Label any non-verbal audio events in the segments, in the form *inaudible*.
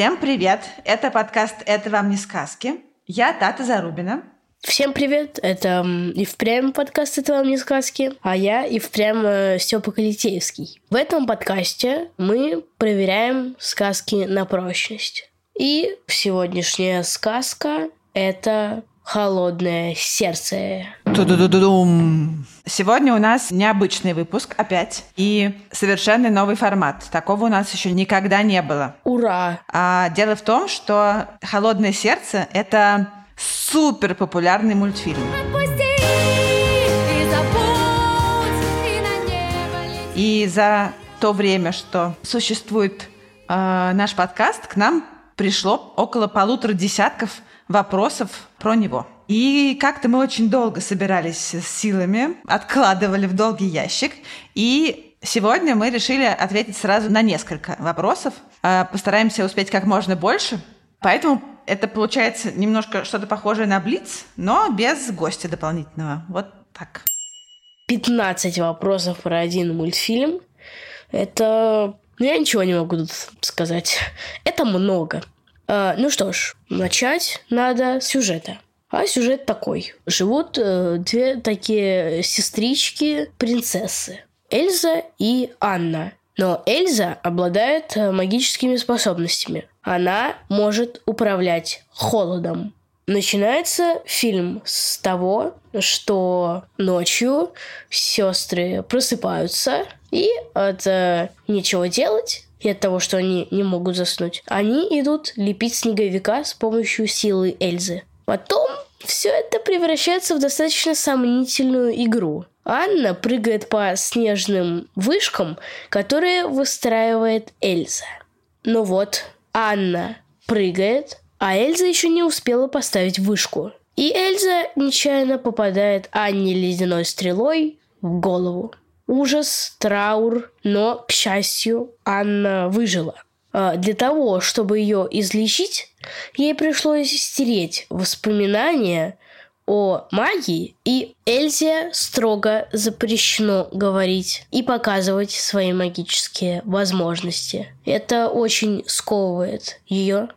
Всем привет! Это подкаст «Это вам не сказки». Я Тата Зарубина. Всем привет, это и впрямь подкаст «Это вам не сказки», а я и впрямь э, Степа Калитеевский. В этом подкасте мы проверяем сказки на прочность. И сегодняшняя сказка – это «Холодное сердце». Сегодня у нас необычный выпуск опять и совершенно новый формат. Такого у нас еще никогда не было. Ура! А дело в том, что «Холодное сердце» — это супер популярный мультфильм. И за то время, что существует э, наш подкаст, к нам пришло около полутора десятков вопросов про него. И как-то мы очень долго собирались с силами, откладывали в долгий ящик. И сегодня мы решили ответить сразу на несколько вопросов. Э, Постараемся успеть как можно больше. Поэтому это получается немножко что-то похожее на Блиц, но без гостя дополнительного. Вот так. 15 вопросов про один мультфильм. Это... ну, Я ничего не могу тут сказать. Это много. А, ну что ж, начать надо с сюжета. А сюжет такой. Живут э, две такие сестрички-принцессы. Эльза и Анна. Но Эльза обладает э, магическими способностями. Она может управлять холодом. Начинается фильм с того, что ночью сестры просыпаются и от э, нечего делать и от того, что они не могут заснуть, они идут лепить снеговика с помощью силы Эльзы. Потом все это превращается в достаточно сомнительную игру. Анна прыгает по снежным вышкам, которые выстраивает Эльза. Но вот Анна прыгает, а Эльза еще не успела поставить вышку. И Эльза нечаянно попадает Анне ледяной стрелой в голову. Ужас, траур, но, к счастью, Анна выжила. А Для того, чтобы ее излечить, ей пришлось стереть воспоминания о магии, и Эльзе строго запрещено говорить и показывать свои магические возможности. Это очень сковывает ее.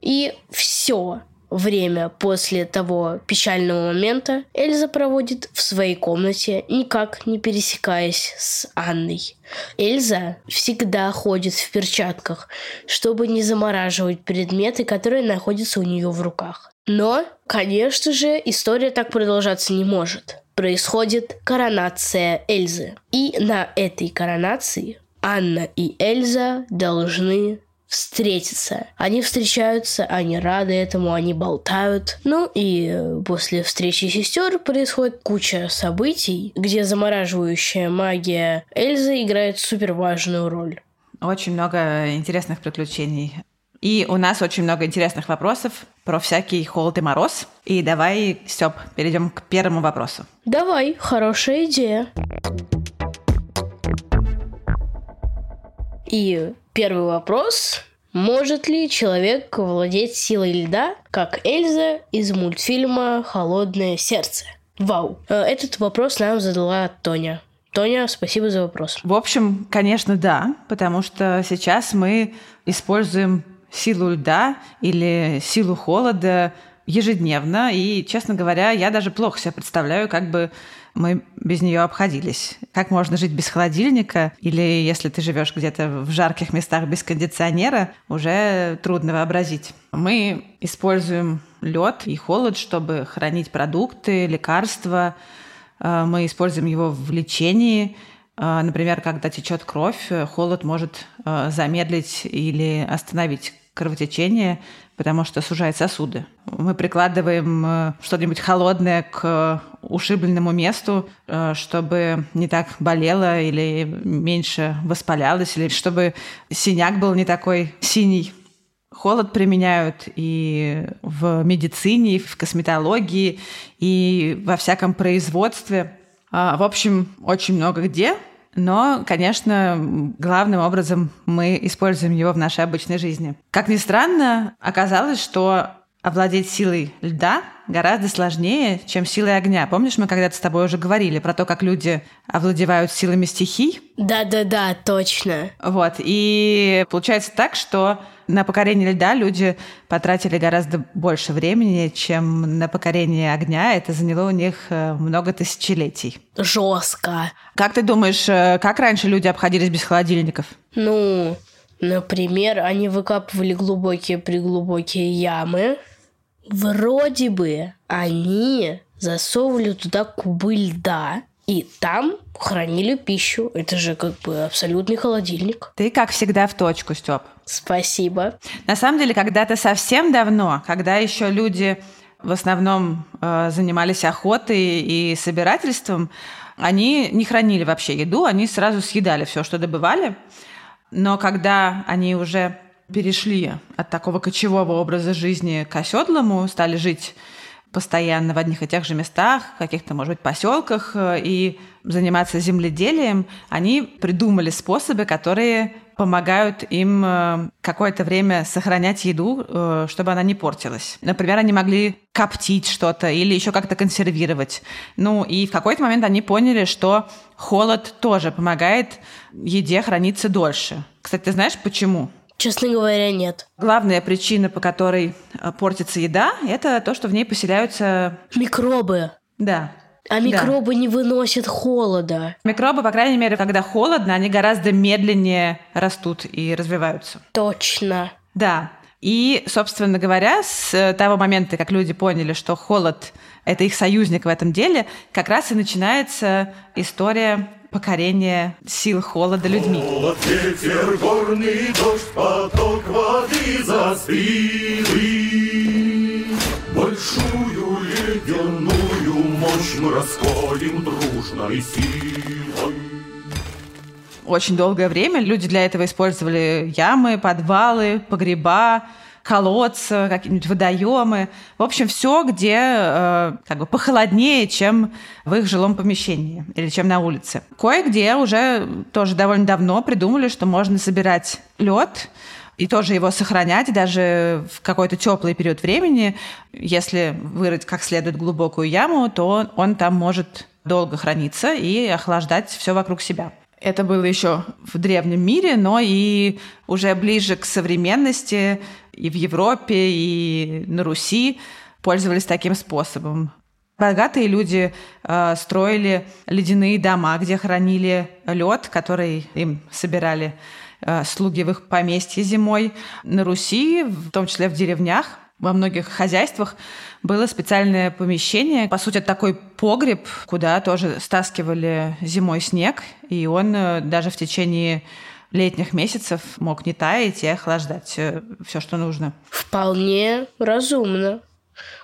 И все время после того печального момента Эльза проводит в своей комнате, никак не пересекаясь с Анной. Эльза всегда ходит в перчатках, чтобы не замораживать предметы, которые находятся у нее в руках. Но, конечно же, история так продолжаться не может. Происходит коронация Эльзы. И на этой коронации Анна и Эльза должны встретиться. Они встречаются, они рады этому, они болтают. Ну и э, после встречи сестер происходит куча событий, где замораживающая магия Эльзы играет супер важную роль. Очень много интересных приключений. И у нас очень много интересных вопросов про всякий холод и мороз. И давай, Степ, перейдем к первому вопросу. Давай, хорошая идея. И первый вопрос. Может ли человек владеть силой льда, как Эльза из мультфильма «Холодное сердце»? Вау. Э, Этот вопрос нам задала Тоня. Тоня, спасибо за вопрос. В общем, конечно, да, потому что сейчас мы используем силу льда или силу холода ежедневно, и, честно говоря, я даже плохо себе представляю, как бы мы без нее обходились. Как можно жить без холодильника, или если ты живешь где-то в жарких местах без кондиционера, уже трудно вообразить. Мы используем лед и холод, чтобы хранить продукты, лекарства. Э, Мы используем его в лечении. Э, Например, когда течет кровь, э, холод может замедлить или остановить кровотечение, потому что сужает сосуды. Мы прикладываем э, что-нибудь холодное к ушибленному месту, э, чтобы не так болело или меньше воспалялось, или чтобы синяк был не такой синий. Холод применяют и в медицине, и в косметологии, и во всяком производстве. А, В общем, очень много где. Но, конечно, главным образом мы используем его в нашей обычной жизни. Как ни странно, оказалось, что овладеть силой льда гораздо сложнее, чем силой огня. Помнишь, мы когда-то с тобой уже говорили про то, как люди овладевают силами стихий? Да-да-да, точно. Вот. И получается так, что на покорение льда люди потратили гораздо больше времени, чем на покорение огня. Это заняло у них э, много тысячелетий. Жестко. Как ты думаешь, э, как раньше люди обходились без холодильников? Ну, например, они выкапывали глубокие-преглубокие ямы. Вроде бы они засовывали туда кубы льда, и там хранили пищу. Это же как бы абсолютный холодильник. Ты, как всегда, в точку, Степ. Спасибо. На самом деле, когда-то совсем давно, когда еще люди в основном э, занимались охотой и собирательством, они не хранили вообще еду, они сразу съедали все, что добывали. Но когда они уже перешли от такого кочевого образа жизни к оседлому, стали жить постоянно в одних и тех же местах, каких-то, может быть, поселках э, и заниматься земледелием, они придумали способы, которые помогают им э, какое-то время сохранять еду, э, чтобы она не портилась. Например, они могли коптить что-то или еще как-то консервировать. Ну и в какой-то момент они поняли, что холод тоже помогает еде храниться дольше. Кстати, ты знаешь почему? Честно говоря, нет. Главная причина, по которой э, портится еда, это то, что в ней поселяются... Микробы. Да. А микробы не выносят холода. Микробы, по крайней мере, когда холодно, они гораздо медленнее растут и развиваются. Точно. Да. И, собственно говоря, с того момента, как люди поняли, что холод – это их союзник в этом деле, как раз и начинается история покорения сил холода людьми. Холод, ветер, горный дождь, поток воды за спины. Большую ледяную мощь мы расколем дружной силой. Очень долгое время люди для этого использовали ямы, подвалы, погреба, колодцы, какие-нибудь водоемы. В общем, все, где э, как бы похолоднее, чем в их жилом помещении или чем на улице. Кое-где уже тоже довольно давно придумали, что можно собирать лед и тоже его сохранять даже в какой-то теплый период времени. Если вырыть как следует глубокую яму, то он там может долго храниться и охлаждать все вокруг себя. Это было еще в древнем мире, но и уже ближе к современности и в Европе, и на Руси пользовались таким способом. Богатые люди э, строили ледяные дома, где хранили лед, который им собирали э, слуги в их поместье зимой. На Руси, в том числе в деревнях, во многих хозяйствах было специальное помещение, по сути, такой погреб, куда тоже стаскивали зимой снег, и он э, даже в течение летних месяцев мог не таять и охлаждать все, что нужно. Вполне разумно.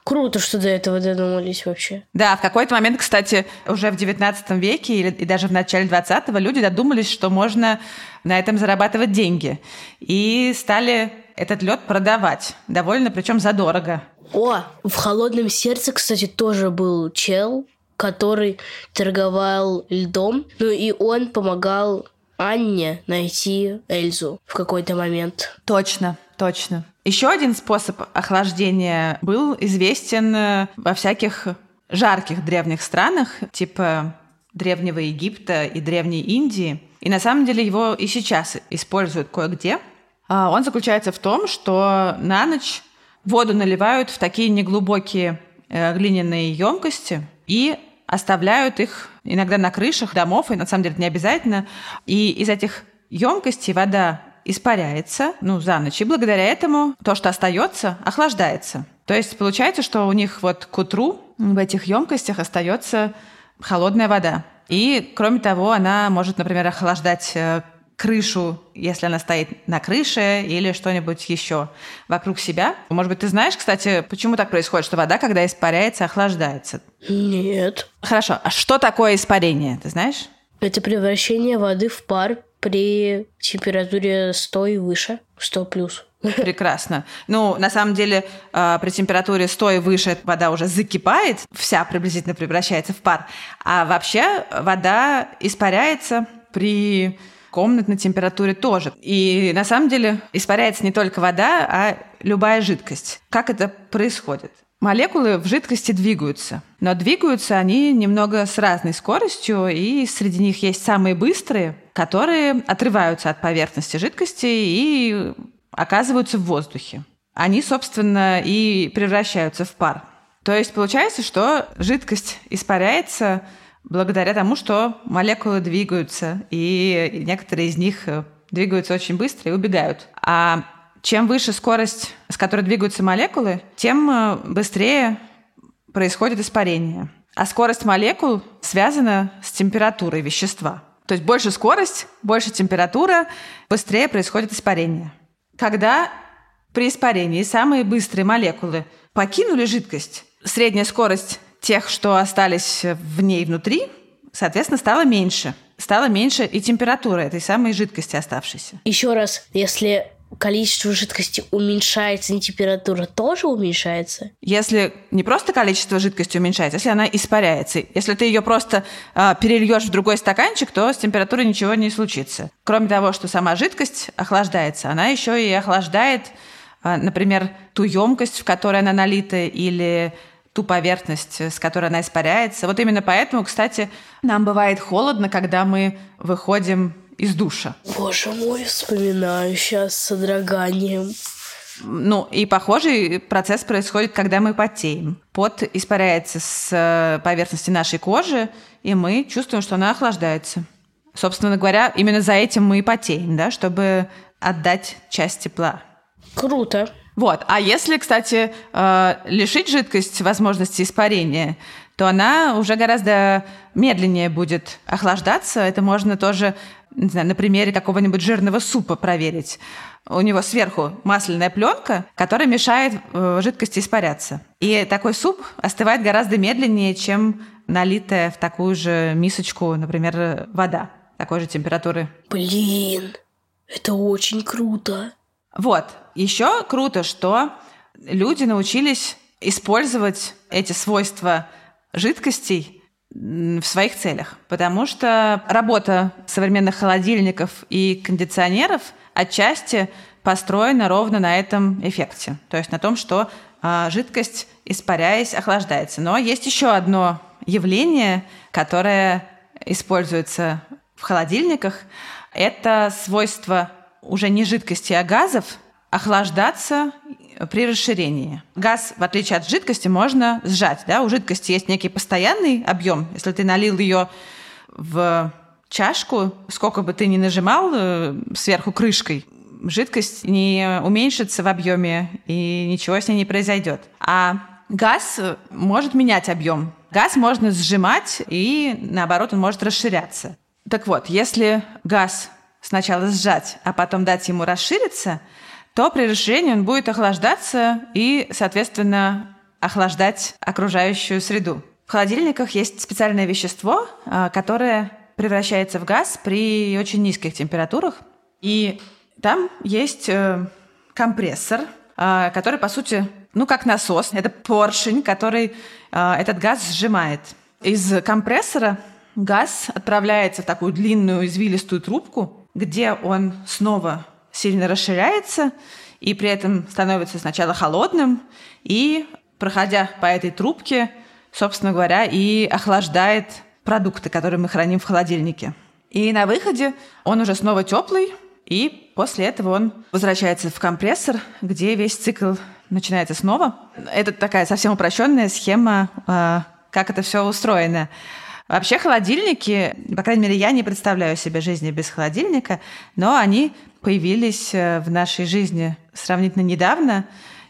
Круто, что до этого додумались вообще. Да, в какой-то момент, кстати, уже в 19 веке или и даже в начале 20-го люди додумались, что можно на этом зарабатывать деньги. И стали этот лед продавать. Довольно, причем задорого. О, в холодном сердце, кстати, тоже был чел, который торговал льдом. Ну и он помогал Анне найти Эльзу в какой-то момент. Точно, точно. Еще один способ охлаждения был известен э, во всяких жарких древних странах, типа Древнего Египта и Древней Индии. И на самом деле его и сейчас используют кое-где. А, Он заключается в том, что на ночь воду наливают в такие неглубокие э, глиняные емкости и оставляют их иногда на крышах домов, и на самом деле не обязательно. И из этих емкостей вода испаряется, ну, за ночь, и благодаря этому то, что остается, охлаждается. То есть получается, что у них вот к утру в этих емкостях остается холодная вода. И, кроме того, она может, например, охлаждать э, крышу, если она стоит на крыше или что-нибудь еще вокруг себя. Может быть, ты знаешь, кстати, почему так происходит, что вода, когда испаряется, охлаждается? Нет. Хорошо, а что такое испарение, ты знаешь? Это превращение воды в пар при температуре 100 и выше. 100 плюс. Прекрасно. Ну, на самом деле, э, при температуре 100 и выше вода уже закипает, вся приблизительно превращается в пар. А вообще вода испаряется при комнатной температуре тоже. И на самом деле испаряется не только вода, а любая жидкость. Как это происходит? Молекулы в жидкости двигаются, но двигаются они немного с разной скоростью, и среди них есть самые быстрые, которые отрываются от поверхности жидкости и оказываются в воздухе. Они, собственно, и превращаются в пар. То есть получается, что жидкость испаряется благодаря тому, что молекулы двигаются, и некоторые из них э, двигаются очень быстро и убегают. А чем выше скорость, с которой двигаются молекулы, тем э, быстрее происходит испарение. А скорость молекул связана с температурой вещества. То есть больше скорость, больше температура, быстрее происходит испарение. Когда при испарении самые быстрые молекулы покинули жидкость, средняя скорость тех, что остались в ней внутри, соответственно, стала меньше. Стала меньше и температура этой самой жидкости оставшейся. Еще раз, если количество жидкости уменьшается, и температура тоже уменьшается? Если не просто количество жидкости уменьшается, если она испаряется, если ты ее просто э, перельешь в другой стаканчик, то с температурой ничего не случится. Кроме того, что сама жидкость охлаждается, она еще и охлаждает, э, например, ту емкость, в которой она налита, или ту поверхность, с которой она испаряется. Вот именно поэтому, кстати, нам бывает холодно, когда мы выходим из душа. Боже мой, вспоминаю сейчас с содроганием. Ну, и похожий процесс происходит, когда мы потеем. Пот испаряется с э, поверхности нашей кожи, и мы чувствуем, что она охлаждается. Собственно говоря, именно за этим мы и потеем, да, чтобы отдать часть тепла. Круто. Вот. А если, кстати, э, лишить жидкость возможности испарения, то она уже гораздо медленнее будет охлаждаться. Это можно тоже не знаю, на примере какого-нибудь жирного супа проверить. У него сверху масляная пленка, которая мешает э, жидкости испаряться. И такой суп остывает гораздо медленнее, чем налитая в такую же мисочку, например, вода такой же температуры. Блин, это очень круто. Вот. Еще круто, что люди научились использовать эти свойства жидкостей в своих целях, потому что работа современных холодильников и кондиционеров отчасти построена ровно на этом эффекте, то есть на том, что а, жидкость, испаряясь, охлаждается. Но есть еще одно явление, которое используется в холодильниках. Это свойство уже не жидкости, а газов охлаждаться при расширении. Газ, в отличие от жидкости, можно сжать. Да? У жидкости есть некий постоянный объем. Если ты налил ее в чашку, сколько бы ты ни нажимал э, сверху крышкой, жидкость не уменьшится в объеме и ничего с ней не произойдет. А газ может менять объем. Газ можно сжимать и, наоборот, он может расширяться. Так вот, если газ сначала сжать, а потом дать ему расшириться – то при расширении он будет охлаждаться и, соответственно, охлаждать окружающую среду. В холодильниках есть специальное вещество, а, которое превращается в газ при очень низких температурах. И там есть э, компрессор, а, который, по сути, ну, как насос. Это поршень, который а, этот газ сжимает. Из компрессора газ отправляется в такую длинную извилистую трубку, где он снова сильно расширяется и при этом становится сначала холодным и, проходя по этой трубке, собственно говоря, и охлаждает продукты, которые мы храним в холодильнике. И на выходе он уже снова теплый, и после этого он возвращается в компрессор, где весь цикл начинается снова. Это такая совсем упрощенная схема, а, как это все устроено. Вообще холодильники, по крайней мере, я не представляю себе жизни без холодильника, но они появились э, в нашей жизни сравнительно недавно,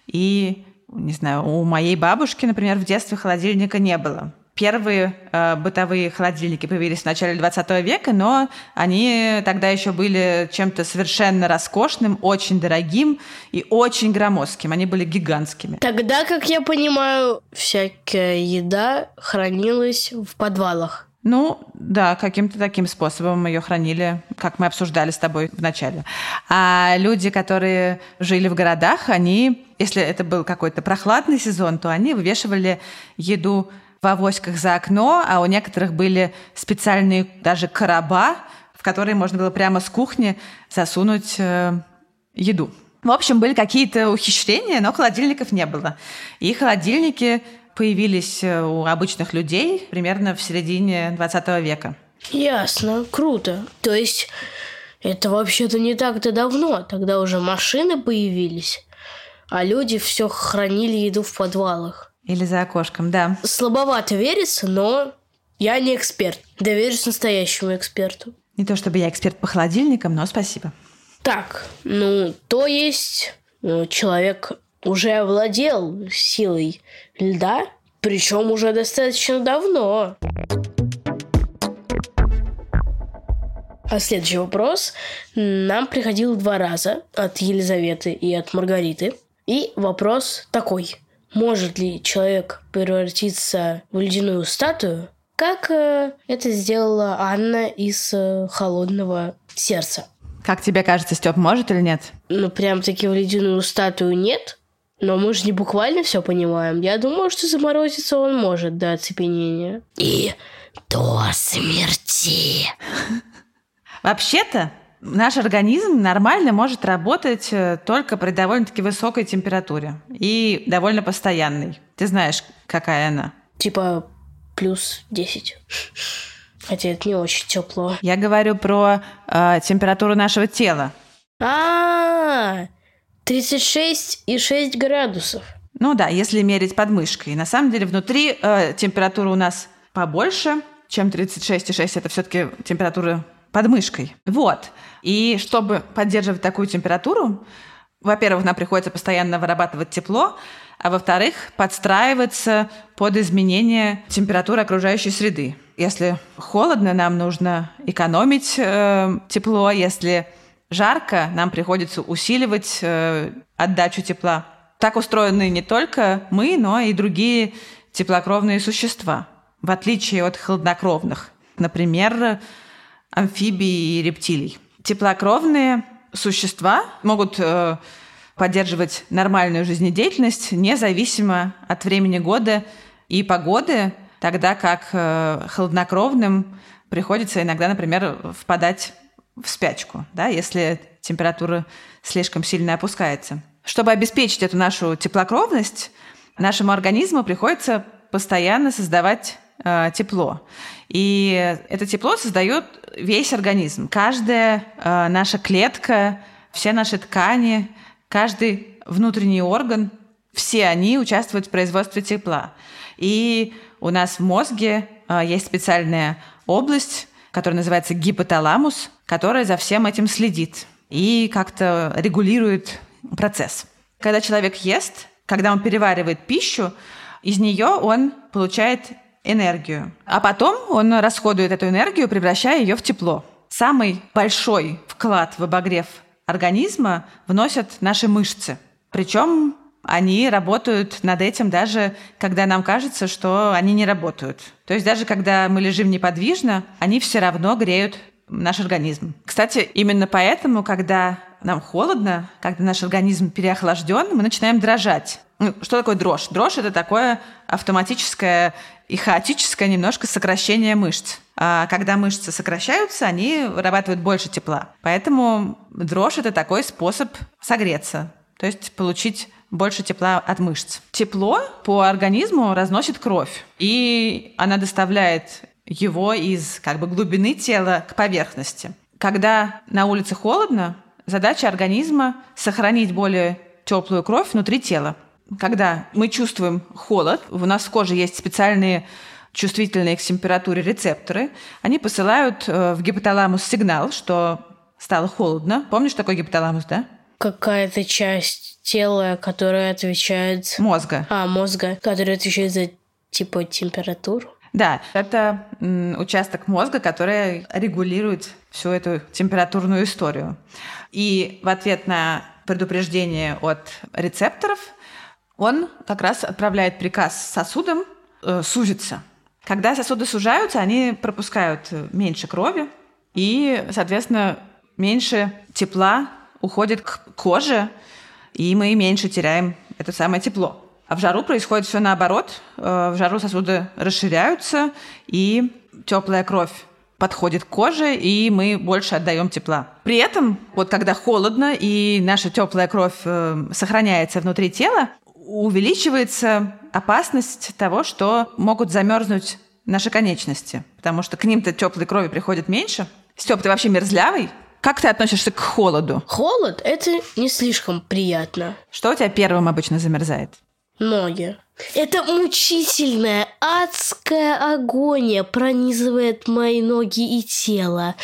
и, не знаю, у моей бабушки, например, в детстве холодильника не было. Первые э, бытовые холодильники появились в начале 20 века, но они тогда еще были чем-то совершенно роскошным, очень дорогим и очень громоздким. Они были гигантскими. Тогда, как я понимаю, всякая еда хранилась в подвалах. Ну, да, каким-то таким способом ее хранили, как мы обсуждали с тобой в начале. А люди, которые жили в городах, они, если это был какой-то прохладный сезон, то они вывешивали еду в авоськах за окно, а у некоторых были специальные даже короба, в которые можно было прямо с кухни засунуть э, еду. В общем, были какие-то ухищрения, но холодильников не было. И холодильники появились э, у обычных людей примерно в середине 20 века. Ясно, круто. То есть это вообще-то не так-то давно, тогда уже машины появились, а люди все хранили еду в подвалах. Или за окошком, да. Слабовато верится, но я не эксперт. Доверюсь настоящему эксперту. Не то чтобы я эксперт по холодильникам, но спасибо. Так, ну, то есть ну, человек уже овладел силой льда, причем уже достаточно давно. А следующий вопрос нам приходил два раза от Елизаветы и от Маргариты. И вопрос такой. Может ли человек превратиться в ледяную статую, как э, это сделала Анна из э, «Холодного сердца»? Как тебе кажется, Степ, может или нет? Ну, прям таки в ледяную статую нет. Но мы же не буквально все понимаем. Я думаю, что заморозиться он может до оцепенения. И до смерти. *laughs* Вообще-то, наш организм нормально может работать э, только при довольно-таки высокой температуре и довольно постоянной. Ты знаешь, какая она? Типа плюс 10. Хотя это не очень тепло. Я говорю про э, температуру нашего тела. А, 36,6 градусов. Ну да, если мерить подмышкой. На самом деле внутри э, температура у нас побольше, чем 36,6. Это все-таки температура подмышкой. Вот. И чтобы поддерживать такую температуру, во-первых, нам приходится постоянно вырабатывать тепло, а во-вторых, подстраиваться под изменение температуры окружающей среды. Если холодно, нам нужно экономить э, тепло. Если жарко, нам приходится усиливать э, отдачу тепла. Так устроены не только мы, но и другие теплокровные существа, в отличие от холоднокровных. Например, амфибий и рептилий. Теплокровные существа могут э, поддерживать нормальную жизнедеятельность независимо от времени года и погоды, тогда как э, холоднокровным приходится иногда, например, впадать в спячку, да, если температура слишком сильно опускается. Чтобы обеспечить эту нашу теплокровность, нашему организму приходится постоянно создавать э, тепло. И это тепло создает весь организм. Каждая э, наша клетка, все наши ткани, каждый внутренний орган, все они участвуют в производстве тепла. И у нас в мозге э, есть специальная область, которая называется гипоталамус, которая за всем этим следит и как-то регулирует процесс. Когда человек ест, когда он переваривает пищу, из нее он получает энергию. А потом он расходует эту энергию, превращая ее в тепло. Самый большой вклад в обогрев организма вносят наши мышцы. Причем они работают над этим даже, когда нам кажется, что они не работают. То есть даже когда мы лежим неподвижно, они все равно греют наш организм. Кстати, именно поэтому, когда нам холодно, когда наш организм переохлажден, мы начинаем дрожать. Ну, что такое дрожь? Дрожь – это такое автоматическое и хаотическое немножко сокращение мышц. А когда мышцы сокращаются, они вырабатывают больше тепла. Поэтому дрожь – это такой способ согреться, то есть получить больше тепла от мышц. Тепло по организму разносит кровь, и она доставляет его из как бы глубины тела к поверхности. Когда на улице холодно, задача организма сохранить более теплую кровь внутри тела. Когда мы чувствуем холод, у нас в коже есть специальные чувствительные к температуре рецепторы, они посылают э, в гипоталамус сигнал, что стало холодно. Помнишь такой гипоталамус, да? Какая-то часть тела, которая отвечает... Мозга. А, мозга, который отвечает за типа температуру. Да, это участок мозга, который регулирует всю эту температурную историю. И в ответ на предупреждение от рецепторов он как раз отправляет приказ сосудам э, сузиться. Когда сосуды сужаются, они пропускают меньше крови, и, соответственно, меньше тепла уходит к коже, и мы меньше теряем это самое тепло. А в жару происходит все наоборот. Э, в жару сосуды расширяются, и теплая кровь подходит к коже, и мы больше отдаем тепла. При этом, вот когда холодно и наша теплая кровь э, сохраняется внутри тела, увеличивается опасность того, что могут замерзнуть наши конечности, потому что к ним-то теплой крови приходит меньше. Степ, ты вообще мерзлявый? Как ты относишься к холоду? Холод – это не слишком приятно. Что у тебя первым обычно замерзает? Ноги. Это мучительная, адская агония пронизывает мои ноги и тело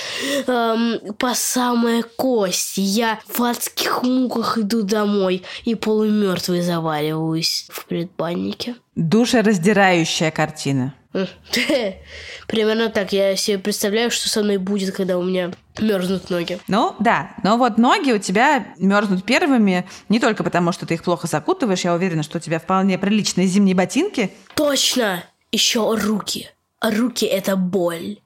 эм, по самые кости. Я в адских муках иду домой и полумертвый заваливаюсь в предбаннике. Душераздирающая картина. *laughs* Примерно так. Я себе представляю, что со мной будет, когда у меня мерзнут ноги. Ну, да. Но вот ноги у тебя мерзнут первыми не только потому, что ты их плохо закутываешь. Я уверена, что у тебя вполне приличные зимние ботинки. Точно! Еще руки. Руки – это боль.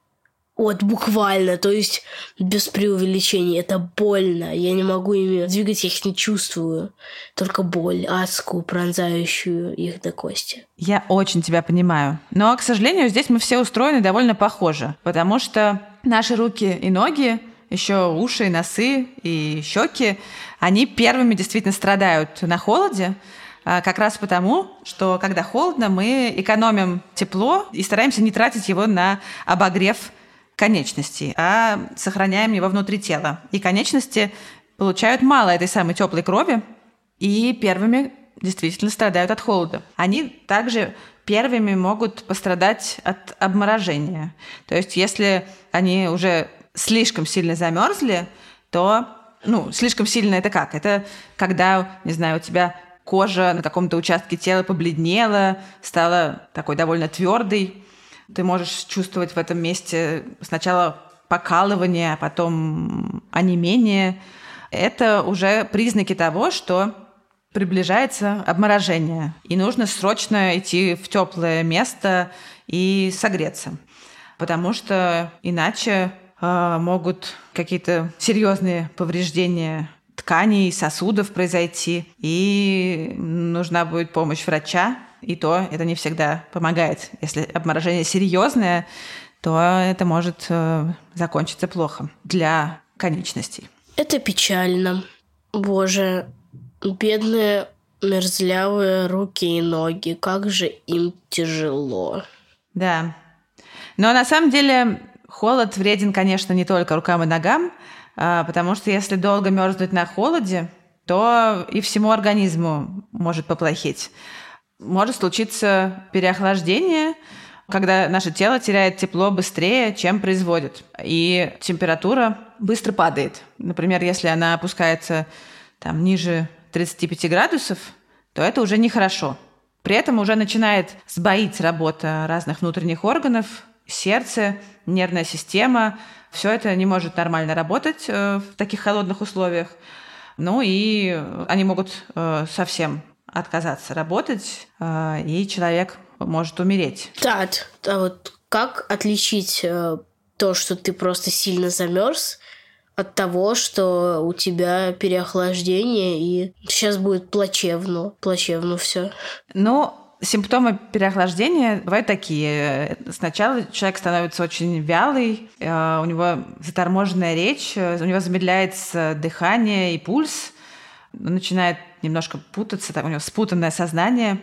Вот буквально, то есть без преувеличения. Это больно. Я не могу ими двигать, я их не чувствую. Только боль адскую, пронзающую их до кости. Я очень тебя понимаю. Но, к сожалению, здесь мы все устроены довольно похоже, потому что наши руки и ноги еще уши, и носы и щеки, они первыми действительно страдают на холоде, а, как раз потому, что когда холодно, мы экономим тепло и стараемся не тратить его на обогрев конечностей, а сохраняем его внутри тела. И конечности получают мало этой самой теплой крови, и первыми действительно страдают от холода. Они также первыми могут пострадать от обморожения. То есть если они уже слишком сильно замерзли, то ну, слишком сильно это как? Это когда, не знаю, у тебя кожа на каком-то участке тела побледнела, стала такой довольно твердой, ты можешь чувствовать в этом месте сначала покалывание, а потом онемение. Это уже признаки того, что приближается обморожение. И нужно срочно идти в теплое место и согреться. Потому что иначе э, могут какие-то серьезные повреждения тканей, сосудов произойти, и нужна будет помощь врача, и то это не всегда помогает. Если обморожение серьезное, то это может э, закончиться плохо для конечностей. Это печально. Боже, бедные мерзлявые руки и ноги, как же им тяжело. Да. Но на самом деле холод вреден, конечно, не только рукам и ногам, а, потому что если долго мерзнуть на холоде, то и всему организму может поплохеть может случиться переохлаждение, когда наше тело теряет тепло быстрее, чем производит. И температура быстро падает. Например, если она опускается там, ниже 35 градусов, то это уже нехорошо. При этом уже начинает сбоить работа разных внутренних органов, сердце, нервная система. Все это не может нормально работать э, в таких холодных условиях. Ну и они могут э, совсем отказаться работать, э, и человек может умереть. Так, а вот как отличить э, то, что ты просто сильно замерз, от того, что у тебя переохлаждение и сейчас будет плачевно, плачевно все. Ну, симптомы переохлаждения бывают такие. Сначала человек становится очень вялый, э, у него заторможенная речь, у него замедляется дыхание и пульс, начинает немножко путаться, так, у него спутанное сознание.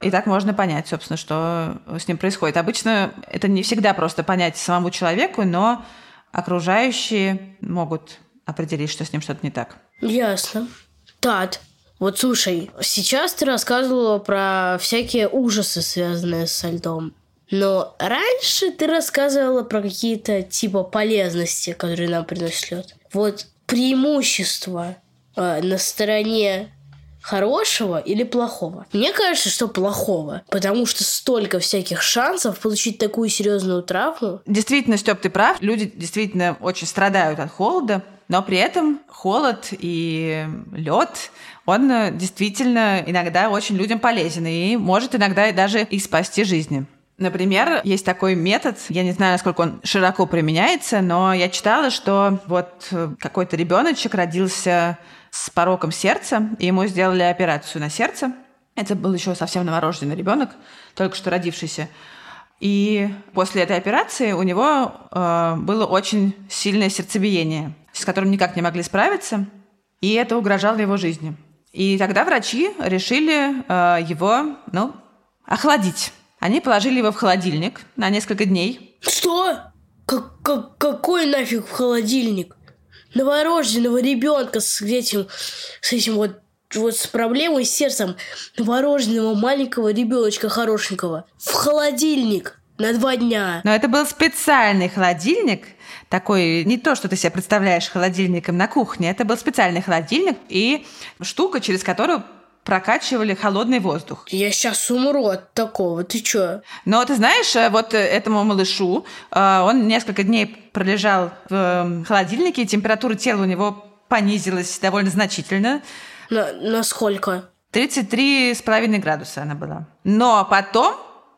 И так можно понять, собственно, что с ним происходит. Обычно это не всегда просто понять самому человеку, но окружающие могут определить, что с ним что-то не так. Ясно. Тат, вот слушай, сейчас ты рассказывала про всякие ужасы, связанные со льдом. Но раньше ты рассказывала про какие-то типа полезности, которые нам приносит лед. Вот преимущество э, на стороне хорошего или плохого? Мне кажется, что плохого, потому что столько всяких шансов получить такую серьезную травму. Действительно, Степ, ты прав. Люди действительно очень страдают от холода, но при этом холод и лед, он действительно иногда очень людям полезен и может иногда даже и спасти жизни. Например, есть такой метод, я не знаю, насколько он широко применяется, но я читала, что вот э, какой-то ребеночек родился с пороком сердца, и ему сделали операцию на сердце. Это был еще совсем новорожденный ребенок, только что родившийся. И после этой операции у него э, было очень сильное сердцебиение, с которым никак не могли справиться, и это угрожало его жизни. И тогда врачи решили э, его, ну, охладить. Они положили его в холодильник на несколько дней. Что? Как, как, какой нафиг в холодильник? Новорожденного ребенка с этим, с этим вот вот с проблемой с сердцем новорожденного маленького ребеночка хорошенького в холодильник на два дня. Но это был специальный холодильник, такой, не то, что ты себе представляешь холодильником на кухне, это был специальный холодильник и штука, через которую прокачивали холодный воздух. Я сейчас умру от такого, ты чё? Но ты знаешь, э, вот этому малышу, э, он несколько дней пролежал в эм, холодильнике, и температура тела у него понизилась довольно значительно. На, на сколько? 33,5 градуса она была. Но потом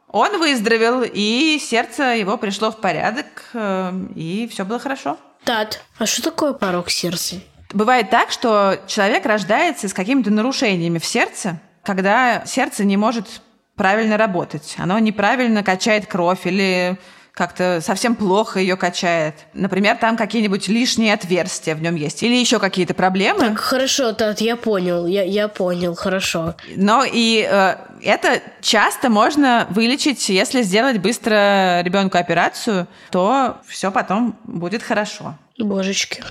он выздоровел, и сердце его пришло в порядок, э, и все было хорошо. Тат, а что такое порог сердца? Бывает так, что человек рождается с какими-то нарушениями в сердце, когда сердце не может правильно работать. Оно неправильно качает кровь или как-то совсем плохо ее качает. Например, там какие-нибудь лишние отверстия в нем есть. Или еще какие-то проблемы. Так, хорошо, Тат, я понял, я, я понял, хорошо. Но и э, это часто можно вылечить, если сделать быстро ребенку операцию, то все потом будет хорошо. Божечки.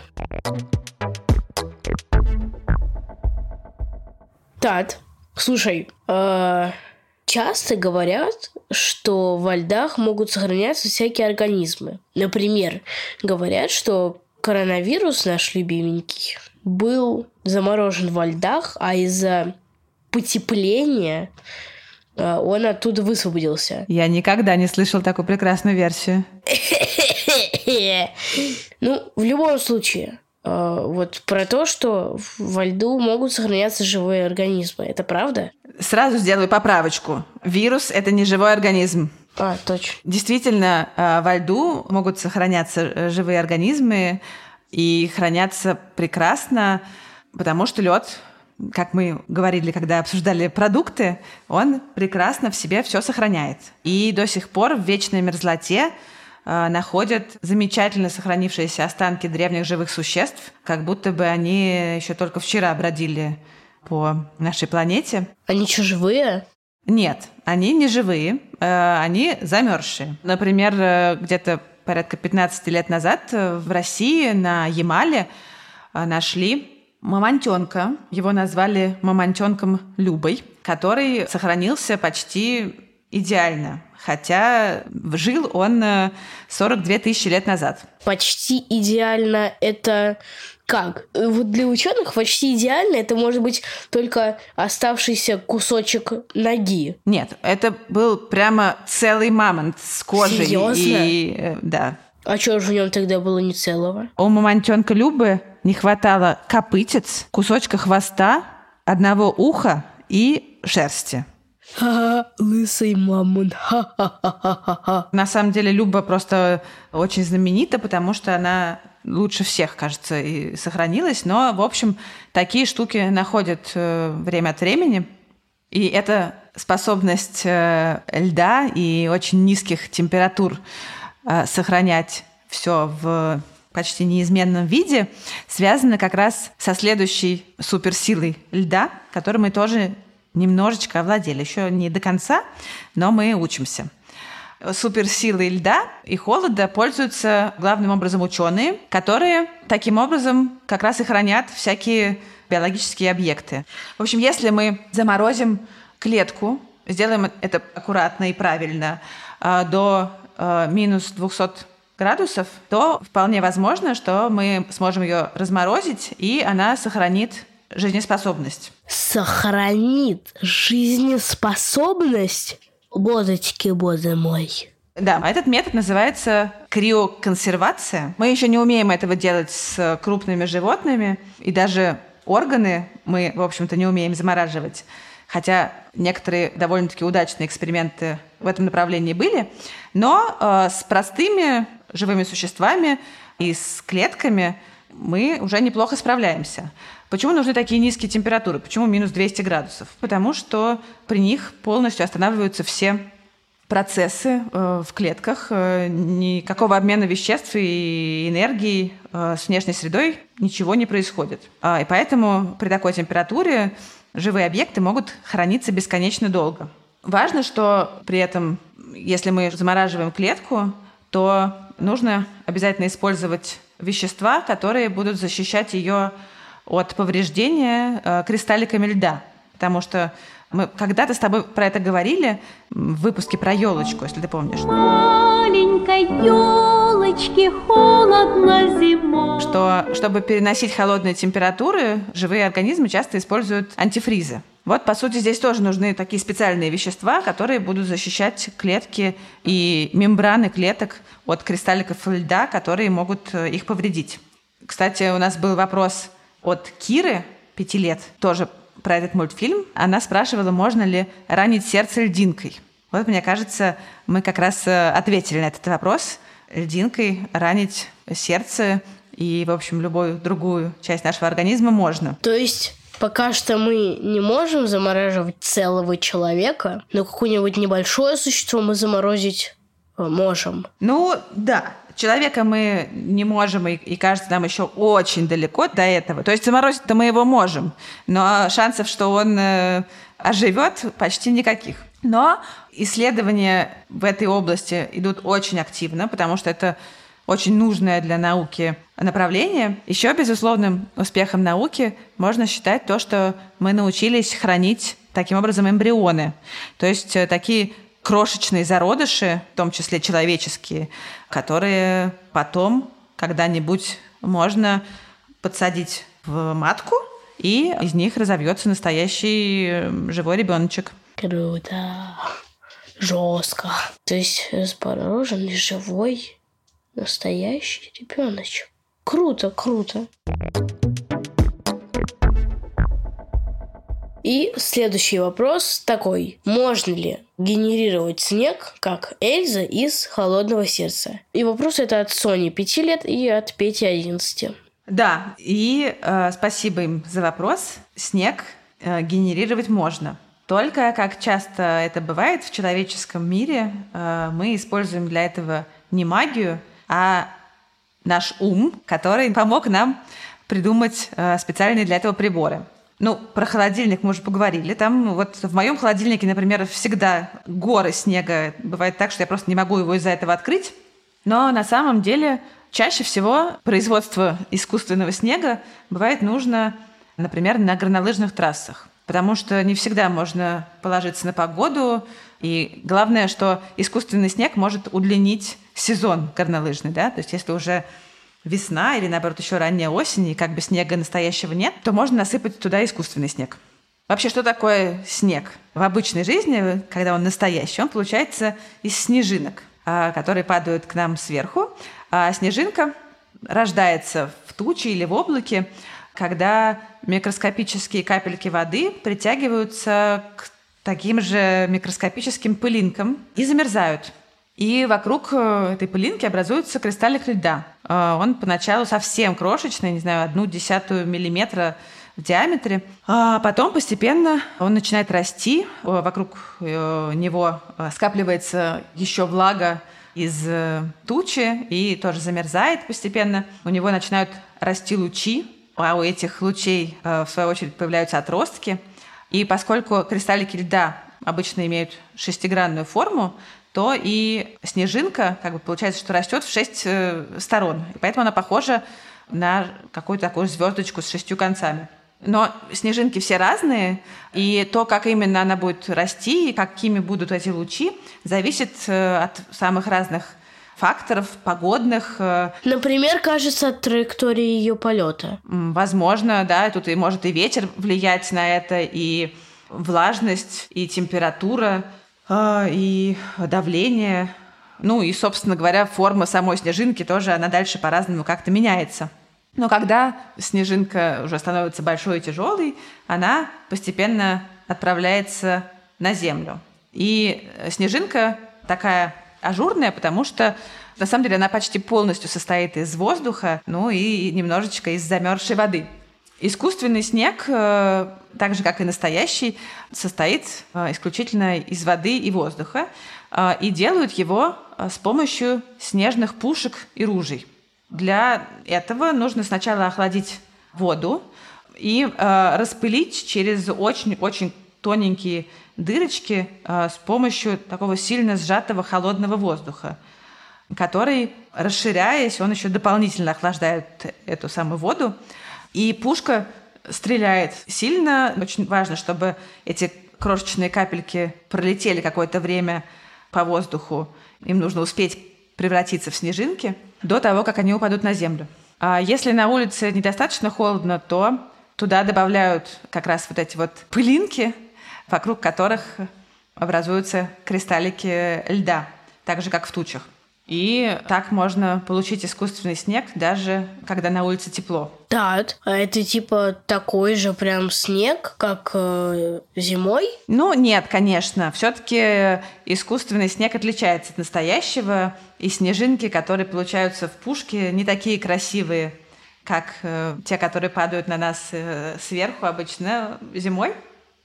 Тат, слушай, э, часто говорят, что во льдах могут сохраняться всякие организмы. Например, говорят, что коронавирус наш любименький был заморожен во льдах, а из-за потепления э, он оттуда высвободился. Я никогда не слышал такую прекрасную версию. *laughs* Ну, в любом случае, вот про то, что во льду могут сохраняться живые организмы. Это правда? Сразу сделаю поправочку. Вирус – это не живой организм. А, точно. Действительно, э, во льду могут сохраняться э, живые организмы и хранятся прекрасно, потому что лед, как мы говорили, когда обсуждали продукты, он прекрасно в себе все сохраняет. И до сих пор в вечной мерзлоте э, находят замечательно сохранившиеся останки древних живых существ, как будто бы они еще только вчера бродили по нашей планете. Они что, живые? Нет, они не живые, э, они замерзшие. Например, э, где-то порядка 15 лет назад э, в России на Ямале нашли мамонтенка. Его назвали мамонтенком Любой, который сохранился почти идеально. Хотя жил он 42 тысячи лет назад. Почти идеально это как? Вот для ученых почти идеально это может быть только оставшийся кусочек ноги. Нет, это был прямо целый мамонт с кожей. Серьезно? И, э, да. А что же в нем тогда было не целого? У мамонтенка Любы не хватало копытец, кусочка хвоста, одного уха и шерсти. Ха-ха, лысый мамонт. Ха-ха-ха-ха-ха. На самом деле Люба просто очень знаменита, потому что она лучше всех, кажется, и сохранилась. Но, в общем, такие штуки находят э, время от времени. И эта способность э, льда и очень низких температур э, сохранять все в почти неизменном виде связана как раз со следующей суперсилой льда, которой мы тоже немножечко овладели. Еще не до конца, но мы учимся суперсилой льда и холода пользуются главным образом ученые, которые таким образом как раз и хранят всякие биологические объекты. В общем, если мы заморозим клетку, сделаем это аккуратно и правильно, а, до а, минус 200 градусов, то вполне возможно, что мы сможем ее разморозить, и она сохранит жизнеспособность. Сохранит жизнеспособность? Бозочки, боже мой. Да, этот метод называется криоконсервация. Мы еще не умеем этого делать с крупными животными, и даже органы мы, в общем-то, не умеем замораживать. хотя некоторые довольно-таки удачные эксперименты в этом направлении были, но э, с простыми живыми существами и с клетками мы уже неплохо справляемся. Почему нужны такие низкие температуры? Почему минус 200 градусов? Потому что при них полностью останавливаются все процессы э, в клетках, э, никакого обмена веществ и энергии э, с внешней средой ничего не происходит. А, и поэтому при такой температуре живые объекты могут храниться бесконечно долго. Важно, что при этом, если мы замораживаем клетку, то нужно обязательно использовать вещества, которые будут защищать ее от повреждения кристалликами льда. Потому что мы когда-то с тобой про это говорили в выпуске про елочку, если ты помнишь. Маленькой елочке холодно зимой. Что, чтобы переносить холодные температуры, живые организмы часто используют антифризы. Вот, по сути, здесь тоже нужны такие специальные вещества, которые будут защищать клетки и мембраны клеток от кристалликов льда, которые могут э, их повредить. Кстати, у нас был вопрос от Киры, пяти лет, тоже про этот мультфильм, она спрашивала, можно ли ранить сердце льдинкой. Вот, мне кажется, мы как раз э, ответили на этот вопрос. Льдинкой ранить сердце и, в общем, любую другую часть нашего организма можно. То есть пока что мы не можем замораживать целого человека, но какое-нибудь небольшое существо мы заморозить э, можем. Ну, да. Человека мы не можем, и, и кажется, нам еще очень далеко до этого. То есть заморозить-то мы его можем, но шансов, что он э, оживет, почти никаких. Но исследования в этой области идут очень активно, потому что это очень нужное для науки направление. Еще безусловным успехом науки можно считать то, что мы научились хранить таким образом эмбрионы. То есть э, такие крошечные зародыши, в том числе человеческие, которые потом когда-нибудь можно подсадить в матку, и из них разовьется настоящий э, живой ребеночек. Круто. Жестко. То есть замороженный живой настоящий ребеночек. Круто, круто. И следующий вопрос такой. Можно ли генерировать снег, как Эльза из «Холодного сердца»? И вопрос это от Сони 5 лет и от Пети 11. Да, и э, спасибо им за вопрос. Снег э, генерировать можно. Только, как часто это бывает в человеческом мире, э, мы используем для этого не магию, а наш ум, который помог нам придумать э, специальные для этого приборы. Ну, про холодильник мы уже поговорили. Там вот в моем холодильнике, например, всегда горы снега. Бывает так, что я просто не могу его из-за этого открыть. Но на самом деле чаще всего производство искусственного снега бывает нужно, например, на горнолыжных трассах. Потому что не всегда можно положиться на погоду. И главное, что искусственный снег может удлинить сезон горнолыжный. Да? То есть если уже весна или, наоборот, еще ранняя осень, и как бы снега настоящего нет, то можно насыпать туда искусственный снег. Вообще, что такое снег? В обычной жизни, когда он настоящий, он получается из снежинок, а, которые падают к нам сверху. А снежинка рождается в туче или в облаке, когда микроскопические капельки воды притягиваются к таким же микроскопическим пылинкам и замерзают. И вокруг э, этой пылинки образуется кристаллик льда. Э, он поначалу совсем крошечный, не знаю, одну десятую миллиметра в диаметре. А потом постепенно он начинает расти. Э, вокруг него скапливается еще влага из тучи и тоже замерзает постепенно. У него начинают расти лучи, а у этих лучей, в свою очередь, появляются отростки. И поскольку кристаллики льда обычно имеют шестигранную форму, то и снежинка, как бы получается, что растет в шесть э, сторон. И поэтому она похожа на какую-то такую звездочку с шестью концами. Но снежинки все разные, и то, как именно она будет расти и какими будут эти лучи, зависит э, от самых разных факторов погодных. Э. Например, кажется, от траектории ее полета. Возможно, да, тут и может и ветер влиять на это, и влажность, и температура. А, и давление. Ну и, собственно говоря, форма самой снежинки тоже, она дальше по-разному как-то меняется. Но когда снежинка уже становится большой и тяжелой, она постепенно отправляется на Землю. И снежинка такая ажурная, потому что на самом деле она почти полностью состоит из воздуха, ну и немножечко из замерзшей воды. Искусственный снег, э, так же как и настоящий, состоит э, исключительно из воды и воздуха, э, и делают его с помощью снежных пушек и ружей. Для этого нужно сначала охладить воду и распылить через очень-очень тоненькие дырочки с помощью такого сильно сжатого холодного воздуха который, расширяясь, он еще дополнительно охлаждает эту самую воду. И пушка стреляет сильно. Очень важно, чтобы эти крошечные капельки пролетели какое-то время по воздуху. Им нужно успеть превратиться в снежинки до того, как они упадут на землю. А если на улице недостаточно холодно, то туда добавляют как раз вот эти вот пылинки, вокруг которых образуются кристаллики льда, так же, как в тучах. И так можно получить искусственный снег, даже когда на улице тепло. Да, а это типа такой же прям снег, как э, зимой? Ну, нет, конечно. Все-таки искусственный снег отличается от настоящего, и снежинки, которые получаются в пушке, не такие красивые, как э, те, которые падают на нас э, сверху обычно зимой.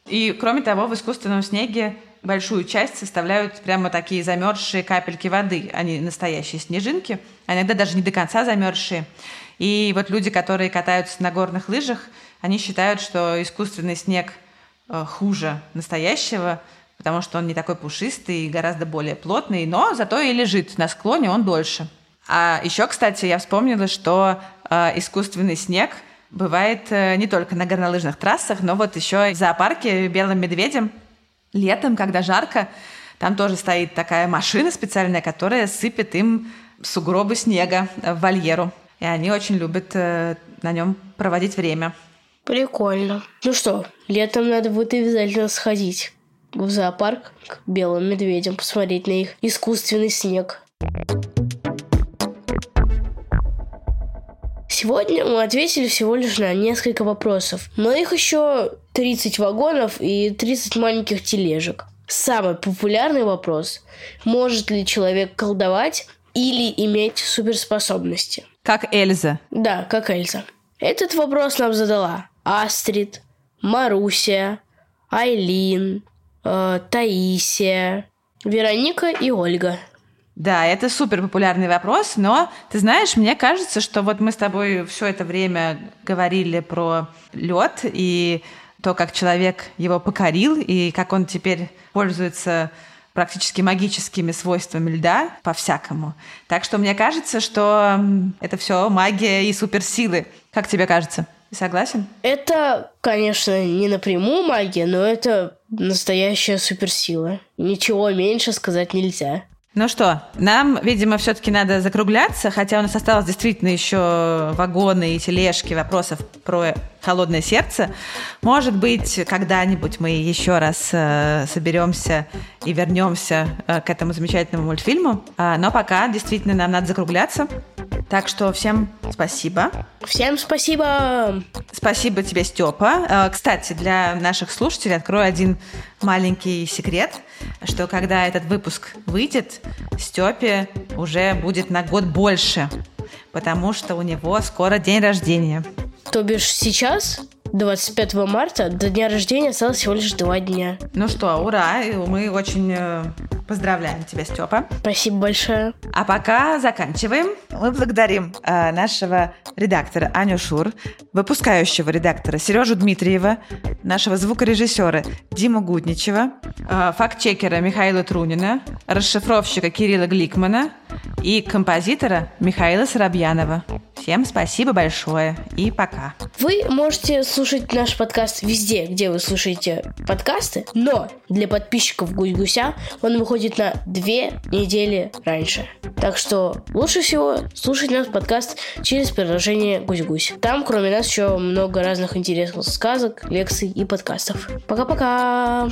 И кроме того, в искусственном снеге большую часть составляют прямо такие замерзшие капельки воды, а не настоящие снежинки, а иногда даже не до конца замерзшие. И вот люди, которые катаются на горных лыжах, они считают, что искусственный снег э, хуже настоящего, потому что он не такой пушистый и гораздо более плотный, но зато и лежит на склоне он дольше. А еще, кстати, я вспомнила, что э, искусственный снег бывает э, не только на горнолыжных трассах, но вот еще в зоопарке белым медведем Летом, когда жарко, там тоже стоит такая машина специальная, которая сыпет им сугробы снега в вольеру. И они очень любят э, на нем проводить время. Прикольно. Ну что, летом надо будет обязательно сходить в зоопарк к белым медведям, посмотреть на их искусственный снег. Сегодня мы ответили всего лишь на несколько вопросов, но их еще 30 вагонов и 30 маленьких тележек. Самый популярный вопрос – может ли человек колдовать или иметь суперспособности? Как Эльза. Да, как Эльза. Этот вопрос нам задала Астрид, Маруся, Айлин, э, Таисия, Вероника и Ольга. Да, это супер популярный вопрос, но ты знаешь, мне кажется, что вот мы с тобой все это время говорили про лед и то, как человек его покорил и как он теперь пользуется практически магическими свойствами льда по-всякому. Так что мне кажется, что это все магия и суперсилы. Как тебе кажется? Согласен? Это, конечно, не напрямую магия, но это настоящая суперсила. Ничего меньше сказать нельзя. Ну что, нам, видимо, все-таки надо закругляться, хотя у нас осталось действительно еще вагоны и тележки вопросов про холодное сердце. Может быть, когда-нибудь мы еще раз э, соберемся и вернемся э, к этому замечательному мультфильму. А, но пока действительно нам надо закругляться. Так что всем спасибо. Всем спасибо. Спасибо тебе, Степа. Э, кстати, для наших слушателей открою один маленький секрет, что когда этот выпуск выйдет, Степе уже будет на год больше, потому что у него скоро день рождения. То бишь сейчас 25 марта до дня рождения осталось всего лишь два дня. Ну что, ура! Мы очень э, поздравляем тебя, Степа. Спасибо большое. А пока заканчиваем. Мы благодарим э, нашего редактора Аню Шур, выпускающего редактора Сережу Дмитриева, нашего звукорежиссера Диму Гудничева, э, фактчекера Михаила Трунина, расшифровщика Кирилла Гликмана и композитора Михаила Соробьянова. Всем спасибо большое и пока. Вы можете слушать наш подкаст везде, где вы слушаете подкасты, но для подписчиков Гусь-Гуся он выходит на две недели раньше. Так что лучше всего слушать наш подкаст через приложение Гусь-Гусь. Там, кроме нас, еще много разных интересных сказок, лекций и подкастов. Пока-пока!